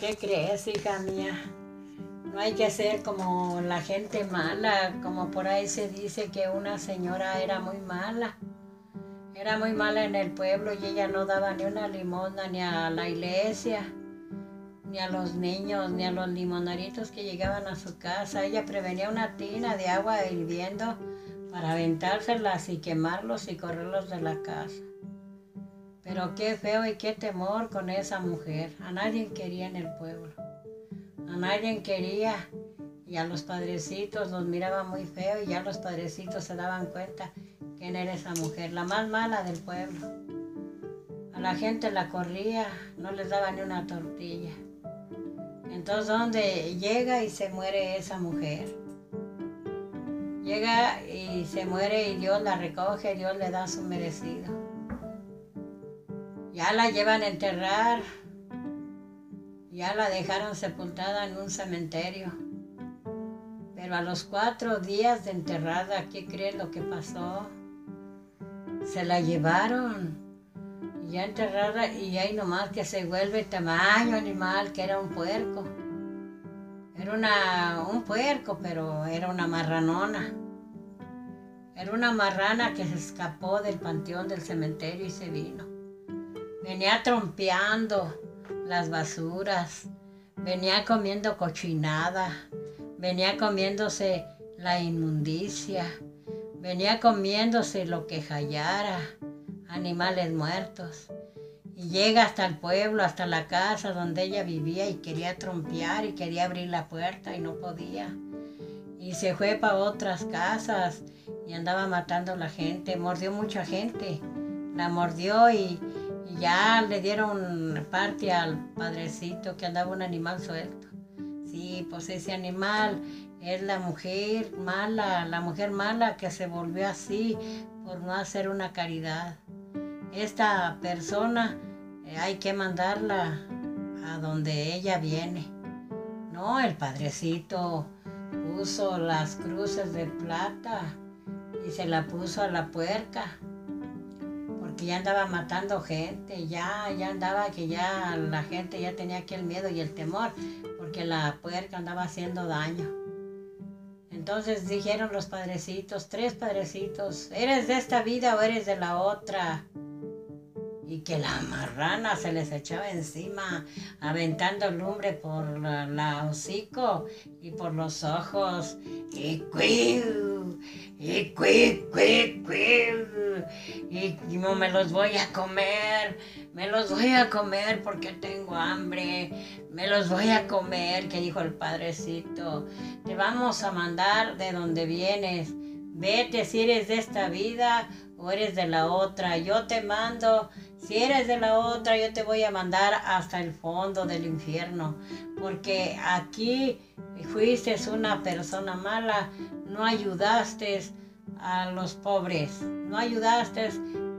¿qué crees, hija mía? No hay que ser como la gente mala, como por ahí se dice que una señora era muy mala. Era muy mala en el pueblo y ella no daba ni una limosna ni a la iglesia, ni a los niños, ni a los limonaritos que llegaban a su casa. Ella prevenía una tina de agua hirviendo para aventárselas y quemarlos y correrlos de la casa. Pero qué feo y qué temor con esa mujer. A nadie quería en el pueblo. A nadie quería. Y a los padrecitos los miraba muy feo y ya los padrecitos se daban cuenta quién era esa mujer, la más mala del pueblo. A la gente la corría, no les daba ni una tortilla. Entonces, ¿dónde llega y se muere esa mujer? Llega y se muere y Dios la recoge, Dios le da su merecido. Ya la llevan a enterrar, ya la dejaron sepultada en un cementerio. Pero a los cuatro días de enterrada, ¿qué crees lo que pasó? Se la llevaron. Y ya enterrada y ahí nomás que se vuelve tamaño animal, que era un puerco. Era una, un puerco, pero era una marranona. Era una marrana que se escapó del panteón del cementerio y se vino. Venía trompeando las basuras, venía comiendo cochinada, venía comiéndose la inmundicia, venía comiéndose lo que hallara, animales muertos. Y llega hasta el pueblo, hasta la casa donde ella vivía y quería trompear y quería abrir la puerta y no podía. Y se fue para otras casas y andaba matando a la gente, mordió mucha gente, la mordió y, y ya le dieron parte al padrecito que andaba un animal suelto. Sí, pues ese animal es la mujer mala, la mujer mala que se volvió así por no hacer una caridad. Esta persona eh, hay que mandarla a donde ella viene. No, el padrecito puso las cruces de plata y se la puso a la puerca porque ya andaba matando gente, ya, ya andaba que ya la gente ya tenía aquel miedo y el temor porque la puerca andaba haciendo daño. Entonces dijeron los padrecitos, tres padrecitos, ¿eres de esta vida o eres de la otra? y que la marrana se les echaba encima, aventando lumbre por la, la hocico y por los ojos. Y cuiu, y cuiu, cuiu, cuiu. No me los voy a comer, me los voy a comer porque tengo hambre, me los voy a comer, que dijo el padrecito. Te vamos a mandar de donde vienes. Vete si eres de esta vida o eres de la otra. Yo te mando si eres de la otra, yo te voy a mandar hasta el fondo del infierno, porque aquí fuiste una persona mala, no ayudaste a los pobres, no ayudaste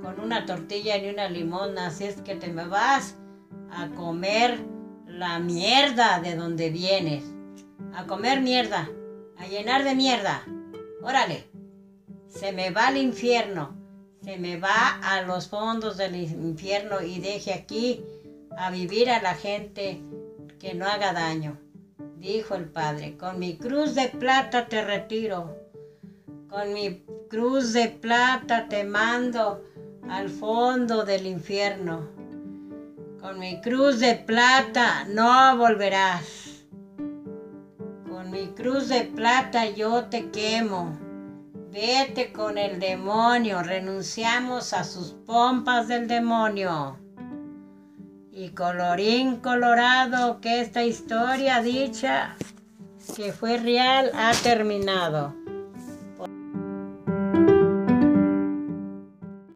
con una tortilla ni una limona, así es que te me vas a comer la mierda de donde vienes, a comer mierda, a llenar de mierda. Órale, se me va al infierno se me va a los fondos del infierno y deje aquí a vivir a la gente que no haga daño. Dijo el padre, con mi cruz de plata te retiro, con mi cruz de plata te mando al fondo del infierno. Con mi cruz de plata no volverás. Con mi cruz de plata yo te quemo. Vete con el demonio, renunciamos a sus pompas del demonio. Y colorín colorado que esta historia dicha que fue real ha terminado.